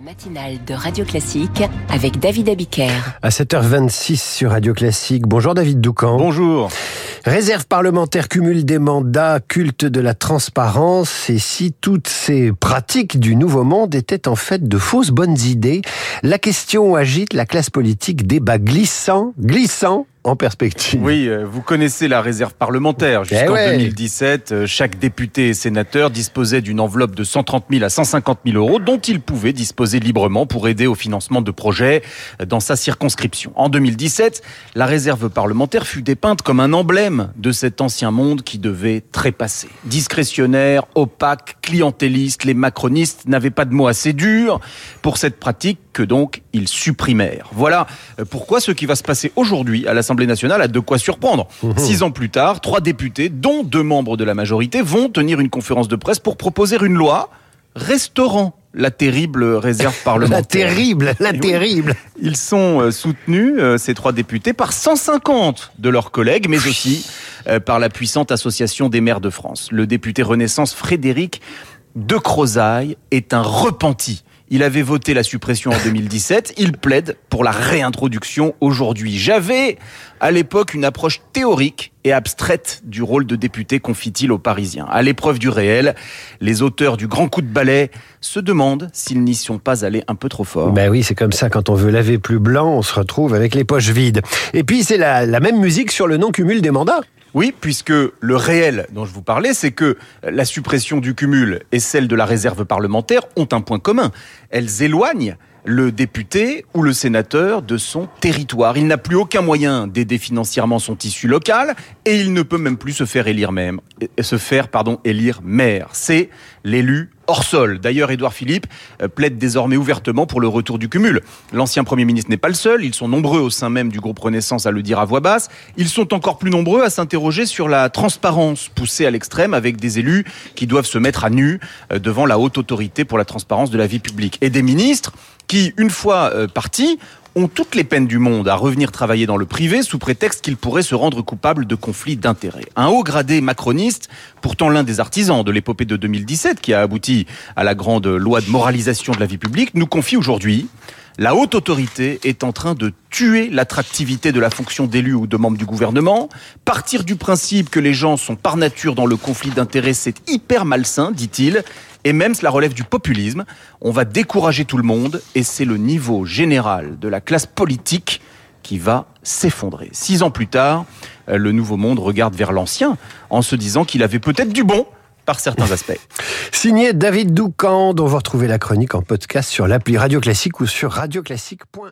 La matinale de Radio Classique avec David Abiker. À 7h26 sur Radio Classique. Bonjour David Doucan. Bonjour. Réserve parlementaire cumule des mandats, culte de la transparence. Et si toutes ces pratiques du Nouveau Monde étaient en fait de fausses bonnes idées, la question agite la classe politique, débat glissant, glissant en perspective. Oui, euh, vous connaissez la réserve parlementaire. Eh Jusqu'en ouais. 2017, euh, chaque député et sénateur disposait d'une enveloppe de 130 000 à 150 000 euros dont il pouvait disposer librement pour aider au financement de projets dans sa circonscription. En 2017, la réserve parlementaire fut dépeinte comme un emblème de cet ancien monde qui devait trépasser. Discrétionnaire, opaque, clientéliste, les macronistes n'avaient pas de mots assez durs pour cette pratique que donc ils supprimèrent. Voilà euh, pourquoi ce qui va se passer aujourd'hui à l'Assemblée nationale a de quoi surprendre. Six ans plus tard, trois députés, dont deux membres de la majorité, vont tenir une conférence de presse pour proposer une loi restaurant la terrible réserve La parlementaire. terrible, la Oui. terrible. Ils sont euh, soutenus, euh, ces trois députés, par 150 de leurs collègues, mais aussi euh, par la puissante Association des maires de France. Le député Renaissance Frédéric de Crozaille est un repenti. Il avait voté la suppression en 2017, il plaide pour la réintroduction aujourd'hui. J'avais à l'époque une approche théorique et abstraite du rôle de député, confie-t-il aux Parisiens. À l'épreuve du réel, les auteurs du grand coup de balai se demandent s'ils n'y sont pas allés un peu trop fort. Ben oui, c'est comme ça, quand on veut laver plus blanc, on se retrouve avec les poches vides. Et puis c'est la, la même musique sur le non-cumul des mandats. Oui, puisque le réel dont je vous parlais, c'est que la suppression du cumul et celle de la réserve parlementaire ont un point commun. Elles éloignent le député ou le sénateur de son territoire. Il n'a plus aucun moyen d'aider financièrement son tissu local et il ne peut même plus se faire élire même, se faire pardon élire maire. C'est l'élu hors sol. D'ailleurs, Édouard Philippe euh, plaide désormais ouvertement pour le retour du cumul. L'ancien Premier ministre n'est pas le seul, ils sont nombreux au sein même du groupe Renaissance à le dire à voix basse. Ils sont encore plus nombreux à s'interroger sur la transparence poussée à l'extrême avec des élus qui doivent se mettre à nu euh, devant la haute autorité pour la transparence de la vie publique. Et des ministres qui, une fois euh, partis, ont toutes les peines du monde à revenir travailler dans le privé sous prétexte qu'ils pourraient se rendre coupables de conflits d'intérêts. Un haut gradé macroniste, pourtant l'un des artisans de l'épopée de 2017 qui a abouti à la grande loi de moralisation de la vie publique, nous confie aujourd'hui la haute autorité est en train de tuer l'attractivité de la fonction d'élu ou de membre du gouvernement. Partir du principe que les gens sont par nature dans le conflit d'intérêts, c'est hyper malsain, dit-il. Et même cela relève du populisme. On va décourager tout le monde et c'est le niveau général de la classe politique qui va s'effondrer. Six ans plus tard, euh, le nouveau monde regarde vers l'ancien en se disant qu'il avait peut-être du bon par certains aspects. Signé David Doucan, dont vous retrouvez la chronique en podcast sur l'appli Radio Classique ou sur radioclassique.fr.